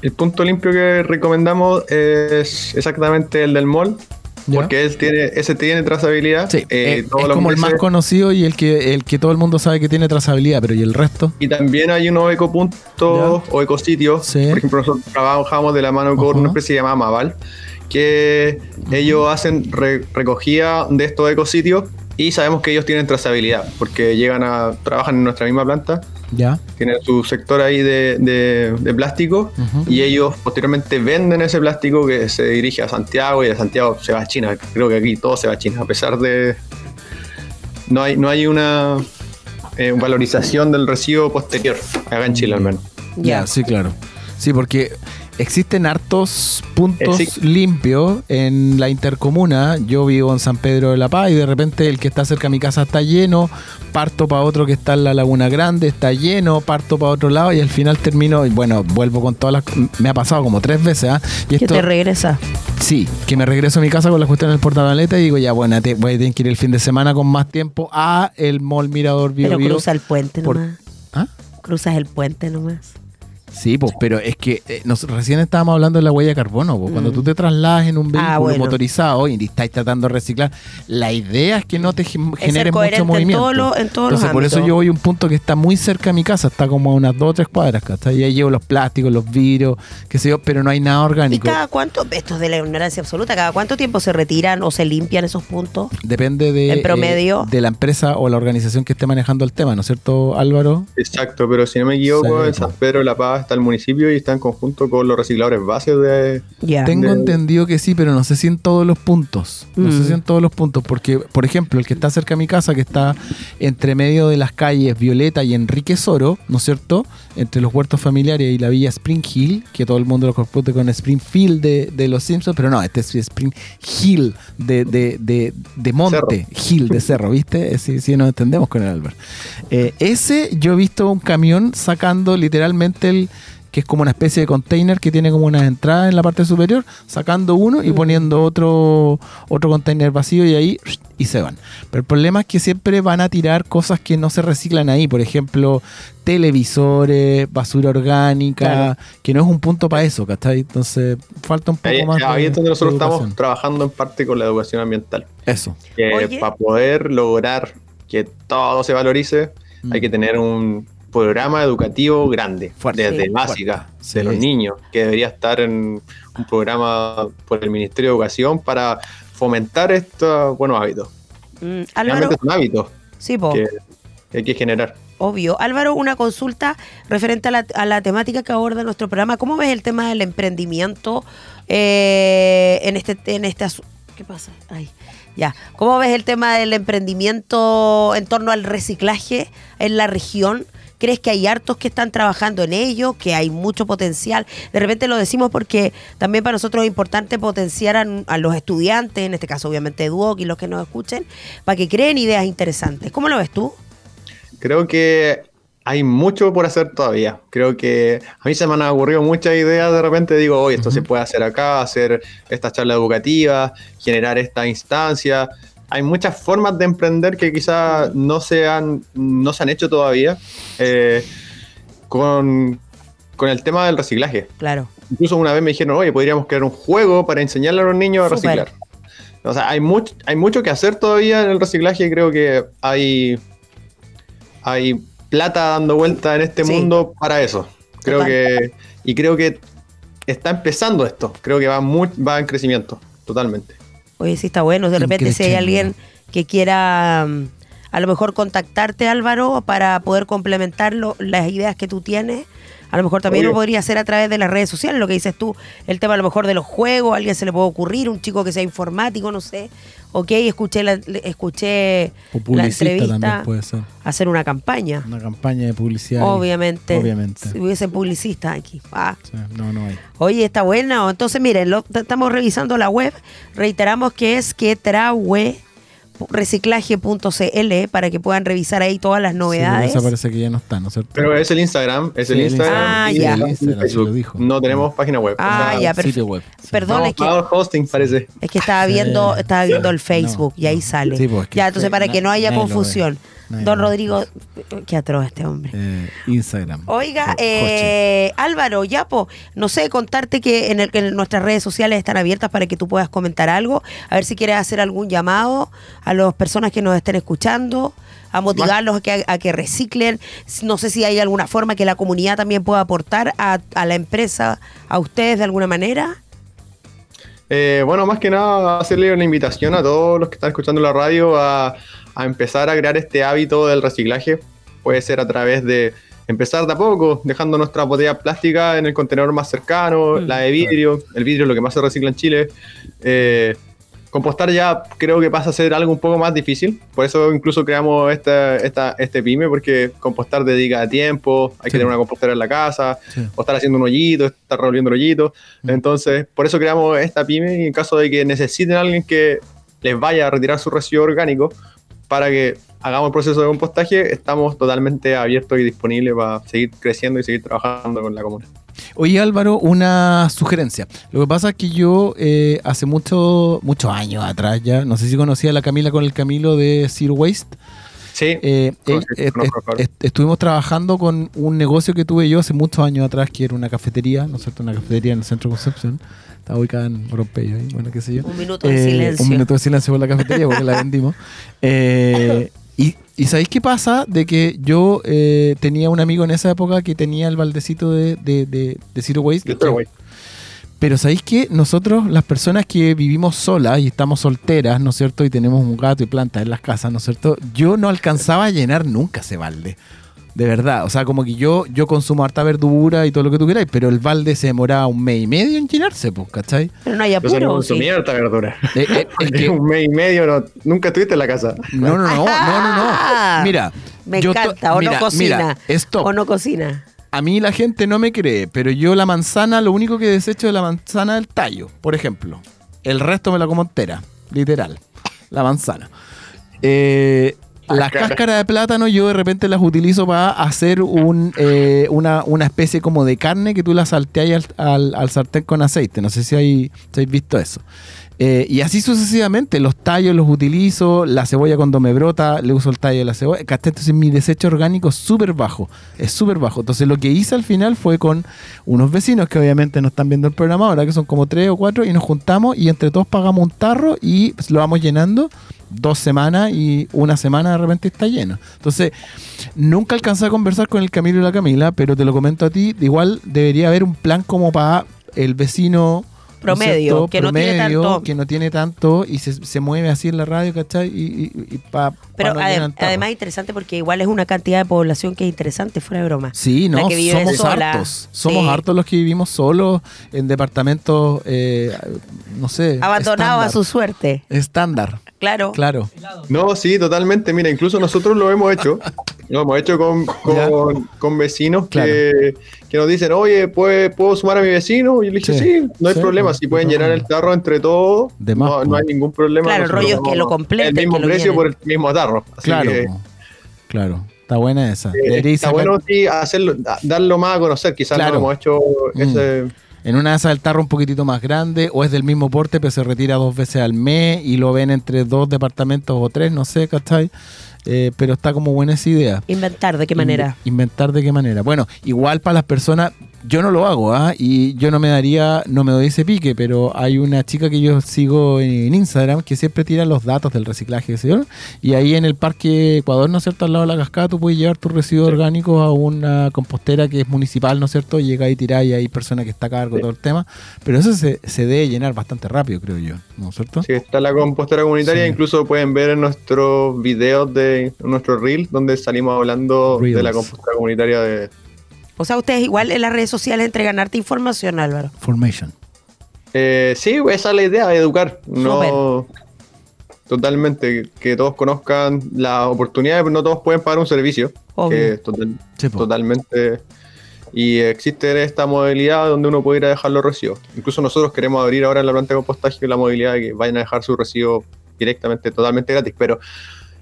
El punto limpio que recomendamos es exactamente el del mall, ¿Ya? porque él tiene, ese tiene trazabilidad. Sí, Eh, eh, es como el más conocido y el que, el que todo el mundo sabe que tiene trazabilidad, pero ¿y el resto? Y también hay unos ecopuntos o ecositios. Sí. Por ejemplo, nosotros trabajamos de la mano con Ajá. una especie llamada Maval, que ellos hacen re- recogida de estos ecositios y sabemos que ellos tienen trazabilidad, porque llegan a trabajan en nuestra misma planta, ¿Ya? tienen su sector ahí de, de- de plástico y ellos posteriormente venden ese plástico que se dirige a Santiago y de Santiago se va a China. Creo que aquí todo se va a China, a pesar de... No hay, no hay una eh, valorización del residuo posterior, acá en Chile al menos. Ya, Ya. sí, claro. Sí, porque existen hartos puntos sí. limpios en la intercomuna. Yo vivo en San Pedro de la Paz y de repente el que está cerca de mi casa está lleno, parto para otro que está en la Laguna Grande, está lleno, parto para otro lado y al final termino, y bueno, vuelvo con todas las... Me ha pasado como tres veces, ¿ah? Y Que esto, te regresa. sí, que me regreso a mi casa con las cuestiones del portamaleta y digo, ya, bueno, te, voy a tener que ir el fin de semana con más tiempo a el Mall Mirador Bio Pero Bio. cruza el puente por- nomás. ¿Ah? Cruzas el puente nomás. Sí, pues, pero es que eh, nos, recién estábamos hablando de la huella de carbono. Cuando Mm. tú te trasladas en un vehículo Ah, bueno. motorizado y estás tratando de reciclar, la idea es que no te gen- Es ser generes coherente mucho en, movimiento. todo lo- en todos Entonces, los por eso yo voy a un punto que está muy cerca de mi casa, está como a unas dos o tres cuadras, ¿cachai? Y ahí llevo los plásticos, los vidrios, qué sé yo, pero no hay nada ¿Y orgánico. cada cuánto, esto es de la ignorancia absoluta, cada cuánto tiempo se retiran o se limpian esos puntos? Depende de, En promedio. eh, de la empresa o la organización que esté manejando el tema, ¿no es cierto, Álvaro? Exacto, pero si no me equivoco, Sí, en San Pedro la Paz está el municipio y está en conjunto con los recicladores bases de... Tengo De- entendido que sí, pero no sé si en todos los puntos. No Mm. sé si en todos los puntos, porque, por ejemplo, el que está cerca de mi casa, que está entre medio de las calles Violeta y Enrique Soro, ¿no es cierto? Entre los huertos familiares y la villa Spring Hill, que todo el mundo lo compute con Springfield de, de los Simpsons, pero no, este es Spring Hill de, de, de, de monte, Hill de cerro, ¿viste? Sí, sí, nos entendemos con el Albert. Eh, ese, yo he visto un camión sacando literalmente el que es como una especie de container que tiene como unas entradas en la parte superior, sacando uno y poniendo otro, otro container vacío y ahí y se van. Pero el problema es que siempre van a tirar cosas que no se reciclan ahí, por ejemplo, televisores, basura orgánica, Claro. que no es un punto para eso, ¿cachai? Entonces falta un poco Ahí, más. ahí de- es donde nosotros estamos trabajando en parte con la educación ambiental. Eso. Que para poder lograr que todo se valorice, Mm. hay que tener un programa educativo grande, Fuerte. desde Sí. básica, de los niños, que debería estar en un programa por el Ministerio de Educación para fomentar estos buenos hábitos. Mm, Álvaro, son hábitos sí, po. que que hay que generar. Obvio. Álvaro, una consulta referente a la, a la temática que aborda nuestro programa. ¿Cómo ves el tema del emprendimiento eh, en este en este ¿Qué pasa? Ay, ya. ¿Cómo ves el tema del emprendimiento en torno al reciclaje en la región? ¿Crees que hay hartos que están trabajando en ello, que hay mucho potencial? De repente lo decimos porque también para nosotros es importante potenciar a, a los estudiantes, en este caso obviamente Duoc y los que nos escuchen, para que creen ideas interesantes. ¿Cómo lo ves tú? Creo que hay mucho por hacer todavía. Creo que a mí se me han ocurrido muchas ideas. De repente digo, oye, esto se puede hacer acá, hacer estas charlas educativas, generar esta instancia. Hay muchas formas de emprender que quizás no se han, no se han hecho todavía eh, con, con el tema del reciclaje. Claro. Incluso una vez me dijeron, oye, podríamos crear un juego para enseñarle a los niños a reciclar. O sea, hay mucho, hay mucho que hacer todavía en el reciclaje creo que hay, hay plata dando vuelta en este Sí. mundo para eso. Creo Total. que, y creo que está empezando esto. Creo que va, muy, va en crecimiento, totalmente. Oye, sí está bueno. De repente si hay alguien que quiera mm, a lo mejor contactarte, Álvaro, para poder complementar lo- las ideas que tú tienes. A lo mejor también lo podría hacer a través de las redes sociales, lo que dices tú, el tema a lo mejor de los juegos, a alguien se le puede ocurrir, un chico que sea informático, no sé. Ok, escuché la, escuché la publicista también entrevista, puede ser. hacer una campaña. Una campaña de publicidad. Obviamente. Obviamente. Si hubiese publicistas aquí. Ah. Sí, no, no hay. Oye, está buena. Entonces, miren, lo- estamos revisando la web. Reiteramos que es quetrawe reciclaje.cl para que puedan revisar ahí todas las Sí, novedades. pero esa parece que ya no está, ¿no es cierto? Pero es el Instagram, es Sí, el Instagram. Ah, y ya. el Instagram, sí lo dijo. No tenemos página web. Ah, ya, perfecto. Sitio web. Sí. Perdón, es que, hosting, parece. es que estaba Sí. viendo, estaba viendo el Facebook No, y ahí sale. Sí, pues, que ya, entonces para que no haya lo ve. Nadie Don. Rodrigo, qué atroz este hombre. Eh, Instagram. Oiga, eh, Álvaro, ya, po, no sé, contarte que en, el, que en nuestras redes sociales están abiertas para que tú puedas comentar algo, a ver si quieres hacer algún llamado a las personas que nos estén escuchando, a motivarlos a que, a que reciclen. No sé si hay alguna forma que la comunidad también pueda aportar a, a la empresa, a ustedes de alguna manera. Eh, bueno, más que nada hacerle una invitación a todos los que están escuchando la radio a, a empezar a crear este hábito del reciclaje. Puede ser a través de empezar de a poco, dejando nuestra botella plástica en el contenedor más cercano, Mm. la de vidrio. El vidrio es lo que más se recicla en Chile. Eh, compostar ya creo que pasa a ser algo un poco más difícil. Por eso incluso creamos esta, esta, este pyme, porque compostar dedica tiempo, hay Sí. que tener una compostera en la casa, Sí. o estar haciendo un hoyito, estar revolviendo el hoyito. Mm. Entonces, por eso creamos esta pyme y en caso de que necesiten a alguien que les vaya a retirar su residuo orgánico para que hagamos el proceso de compostaje, estamos totalmente abiertos y disponibles para seguir creciendo y seguir trabajando con la comuna. Oye Álvaro, una sugerencia. Lo que pasa es que yo eh, hace mucho, muchos años atrás ya, no sé si conocía a la Camila con el Camilo de Zero Waste. Sí, Eh, eh, eh, estuvimos trabajando con un negocio que tuve yo hace muchos años atrás, que era una cafetería, ¿no es cierto? Una cafetería en el centro de Concepción. Estaba ubicada en Oropello, ahí, bueno, qué sé yo. Un minuto de Eh, silencio. Un minuto de silencio por la cafetería porque la vendimos. [LAUGHS] Eh, y, y ¿sabéis qué pasa? De que yo eh, tenía un amigo en esa época que tenía el baldecito de, de, de, de Zero Waste. de Zero Waste. Pero ¿sabéis que nosotros, las personas que vivimos solas y estamos solteras, ¿no es cierto? Y tenemos un gato y plantas en las casas, ¿no es cierto? Yo no alcanzaba a llenar nunca ese balde. De verdad. O sea, como que yo, yo consumo harta verdura y todo lo que tú queráis, pero el balde se demoraba un mes y medio en llenarse, pues, ¿cachai? Pero no hay no apuro. ¿sí? consumía harta verdura. Eh, eh, es [LAUGHS] que- un mes y medio, no, nunca estuviste en la casa. no, no, no, no, no, Ah, no. Mira. Me yo encanta. O mira, no cocina. Mira, stop. O no cocina. A mí la gente no me cree, pero yo la manzana, lo único que desecho de la manzana es el tallo, por ejemplo. El resto me la como entera, literal. La manzana. Eh, las cáscaras de plátano yo de repente las utilizo para hacer un, eh, una, una especie como de carne que tú la salteas al, al, al sartén con aceite. No sé si, hay, si habéis visto eso. Eh, y así sucesivamente, los tallos los utilizo, la cebolla cuando me brota, le uso el tallo de la cebolla. Entonces mi desecho orgánico es súper bajo, es súper bajo. Entonces lo que hice al final fue con unos vecinos que obviamente no están viendo el programa ahora, que son como tres o cuatro, y nos juntamos y entre todos pagamos un tarro y lo vamos llenando dos semanas y una semana de repente está lleno. Entonces, nunca alcancé a conversar con el Camilo y la Camila, pero te lo comento a ti, igual debería haber un plan como para el vecino ¿no es Promedio, que no tiene tanto. que no tiene tanto y se, se mueve así en la radio, ¿cachai? Y, y- y pa- Pero pa no ade- llenar tarro. además interesante porque igual es una cantidad de población que es interesante, fuera de broma. Sí, no, que vive somos sola. hartos. Somos Sí. hartos los que vivimos solos en departamentos, eh, no sé. Abandonado a su suerte. Estándar, Claro. claro. No, sí, totalmente. Mira, incluso nosotros lo hemos hecho. Lo hemos hecho con, con, con vecinos que, que nos dicen, oye, ¿puede- ¿puedo sumar a mi vecino? Y yo le dije, Sí, sí, no hay sí, problema. Si pueden llenar el tarro entre todos, De más, no, no hay ningún problema. Claro, el rollo es que lo completen, El mismo que lo precio llenen. por el mismo tarro. Así Claro, que, claro. Está buena esa. eh, está sacar- bueno sí, hacerlo, da- darlo más a conocer. Quizás Claro. no hemos hecho Mm. ese... En una de esas el tarro un poquitito más grande o es del mismo porte pero se retira dos veces al mes y lo ven entre dos departamentos o tres, no sé, ¿cachai? Eh, pero está como buena esa idea. Inventar, ¿de qué manera? In- Inventar de qué manera. Bueno, igual para las personas, yo no lo hago, ¿ah? Y yo no me daría, no me doy ese pique, pero hay una chica que yo sigo en Instagram que siempre tira los datos del reciclaje, ¿sí? Y ahí en el Parque Ecuador, ¿no es cierto? Al lado de la cascada, tú puedes llevar tus residuos orgánicos a una compostera que es municipal, ¿no es cierto? Llega y tira y hay personas que está a cargo de todo el tema. Pero eso se, se debe llenar bastante rápido, creo yo, ¿no es cierto? Sí, está la compostera comunitaria. Sí. Incluso pueden ver en nuestros videos de nuestro reel donde salimos hablando de la Reels. compostera comunitaria de. O sea, ustedes igual en las redes sociales entregan arte información, Álvaro. Formation. Eh, sí, esa es la idea, educar. No. Totalmente, que todos conozcan las oportunidades, pero no todos pueden pagar un servicio. Obvio. Que es total- Sí, po. totalmente. Y existe esta modalidad donde uno puede ir a dejar los residuos. Incluso nosotros queremos abrir ahora en la planta de compostaje la modalidad de que vayan a dejar su residuo directamente, totalmente gratis. Pero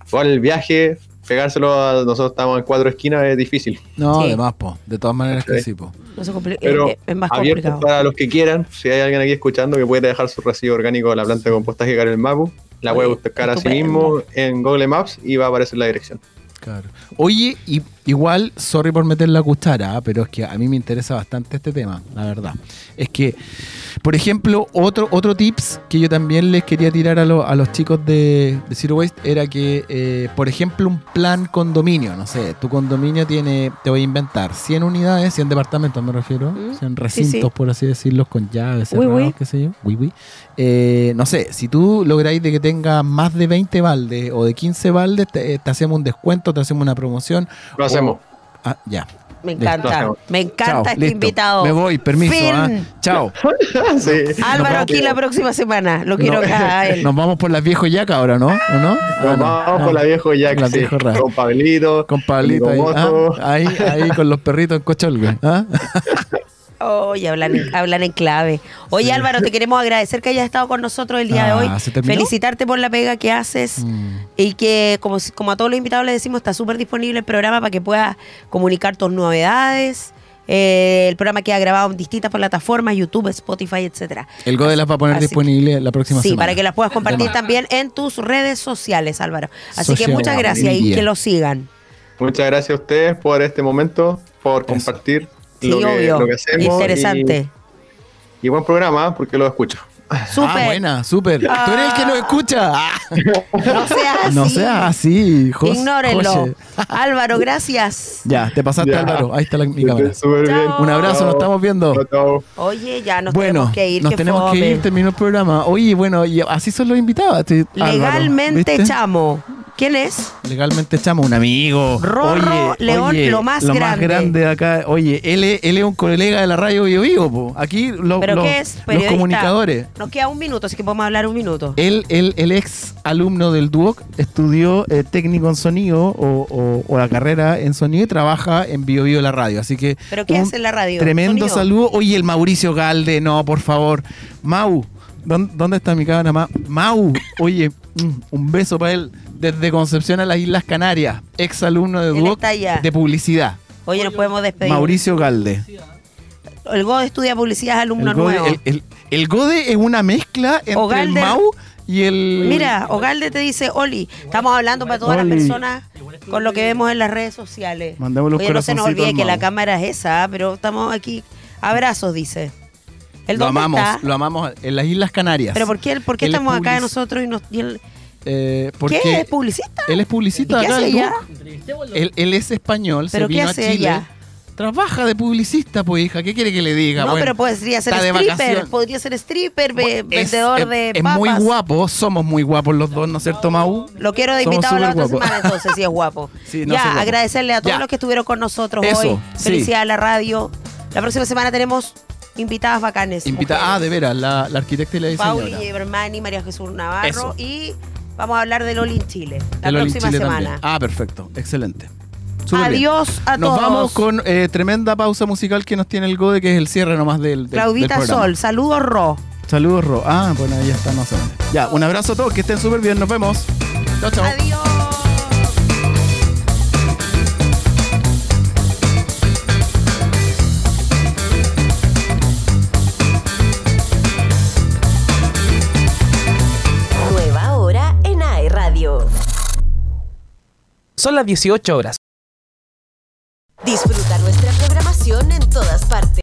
igual el viaje, pegárselo a nosotros estamos en cuatro esquinas es difícil. No, Sí. además, po. De todas maneras que Sí. po. No se compli- Pero es más abierto complicado. para los que quieran. Si hay alguien aquí escuchando que puede dejar su residuo orgánico a la planta de compostaje Karel Mapu, la puede buscar a sí mismo en Google Maps y va a aparecer la dirección. Claro. Oye, y, igual, sorry por meter la cuchara, ah, pero es que a mí me interesa bastante este tema, la verdad. Es que, por ejemplo, otro, otro tips que yo también les quería tirar a, lo- a los chicos de, de Zero Waste era que, eh, por ejemplo, un plan condominio, no sé, tu condominio tiene, te voy a inventar, 100 unidades, 100 departamentos me refiero, Mm, 100 sí, recintos, sí. por así decirlo, con llaves, cerrados, uy. qué sé yo, uy. Eh, no sé, si tú lográis de que tenga más de 20 baldes o de 15 baldes, te, te hacemos un descuento, te hacemos una promoción. Lo hacemos. O- ah, ya. Me Listo. encanta. Me encanta Chao, este listo. invitado. Me voy, permiso. Fin. ah. Chao. [LAUGHS] sí. Álvaro aquí la próxima semana. Lo quiero No, acá a él. Nos vamos por las viejos yacas ahora, ¿no? ¿O no? Ah, Nos no. vamos Ah, con la viejo sí, viejo Ra. con Pablito, Con Pablito ahí, ah, ahí, ahí con los perritos en Cocholgue. [LAUGHS] Oye, hablan, en- hablan en clave. Oye, Álvaro, te queremos agradecer que hayas estado con nosotros el día de Ah, hoy. Felicitarte por la pega que haces Mm. y que, como, a todos los invitados les decimos, está súper disponible el programa para que puedas comunicar tus novedades. Eh, el programa queda grabado en distintas plataformas, YouTube, Spotify, etcétera. El Gode las va a poner Así- disponible la próxima Sí, semana. para que las puedas compartir también en tus redes sociales, Álvaro. Así que muchas gracias y que lo sigan. Muchas gracias a ustedes por este momento, por compartir Sí, lo, que, obvio. lo que hacemos. Interesante. Y, y buen programa, porque lo escucho. [LAUGHS] Súper. Ah, buena, súper. Tú eres el que nos escucha. Ah. [LAUGHS] No seas [LAUGHS] así. No seas así, Jos- Ignórenlo. José. Álvaro, gracias. Ya, te pasaste, Ya. Álvaro. Ahí está la, mi cámara. bien. Un abrazo, nos estamos viendo. Chao, chao. Oye, ya nos bueno, tenemos que ir. nos tenemos que ir, terminó el programa. Oye, bueno, y así son los invitados. este, Álvaro, Legalmente chamo. ¿Quién es? Legalmente chamo, un amigo. Rorro oye, León, oye, lo más grande. de acá. Oye, él es, él es un colega de la radio Bio Vivo, po. Aquí lo- ¿Pero los, qué es? los Periodista. comunicadores. Nos queda un minuto, así que podemos hablar un minuto. Él, él, el ex alumno del Duoc, estudió eh, técnico en sonido o, o- o la carrera en sonido y trabaja en Bio Vivo la radio. Así que. ¿Pero qué hace en la radio? Tremendo ¿Sonido? saludo. Oye, el Mauricio Galde, no, por favor. Mau, ¿dónde, está mi cámara? Ma- Mau, oye, mm, un beso para él. Desde Concepción a las Islas Canarias, ex alumno de Duoc de publicidad. Oye, nos podemos despedir. Mauricio Galde. El GODE estudia publicidad, es alumno El Gode, nuevo. el, el- el Gode es una mezcla entre el Ogalde- Mau y el. Mira, Ogalde te dice, Oli, estamos hablando para todas Oli. las personas con lo que vemos en las redes sociales. Mandémosle un Oye, no se nos olvide que la cámara es esa, pero estamos aquí. Abrazos, dice. ¿El Lo amamos, está? lo amamos en las Islas Canarias. Pero ¿por qué, por qué estamos acá nosotros y, nos, y él- Eh, porque ¿Qué? ¿Es publicista? Él es publicista ¿Y qué acá hace en. Él, él es español, ¿Pero se qué vino hace a Chile. Trabaja de publicista, pues hija. ¿Qué quiere que le diga? No, Bueno, pero podría ser está de stripper, vacación. podría ser stripper, ve- Es- vendedor es, de es papas. muy guapo, somos muy guapos los dos, ¿no es cierto, Mau? Lo quiero de Somos invitado la otra semana, entonces, si es guapo. [LAUGHS] Sí, no, sí, ya, guapo. agradecerle a todos Ya. los que estuvieron con nosotros Eso, hoy. sí. Felicidades a la radio. La próxima semana tenemos invitadas bacanes. Invita, ah, de veras, la, la arquitecta y la Pauli diseñadora. Bermani, María Jesús Navarro Eso. y vamos a hablar del Oli en Chile la próxima Chile semana. también. Ah, perfecto, excelente. Bien. Adiós a Nos todos. vamos con eh, tremenda pausa musical que nos tiene el Gode, que es el cierre nomás del, del Claudita del. Sol, saludos Ro. Saludos, Ro. Ah, bueno, ahí ya está, no sé dónde. Ya, un abrazo a todos, que estén súper bien, nos vemos. Chao, chao. Adiós. Son las 18 horas. Disfruta nuestra programación en todas partes.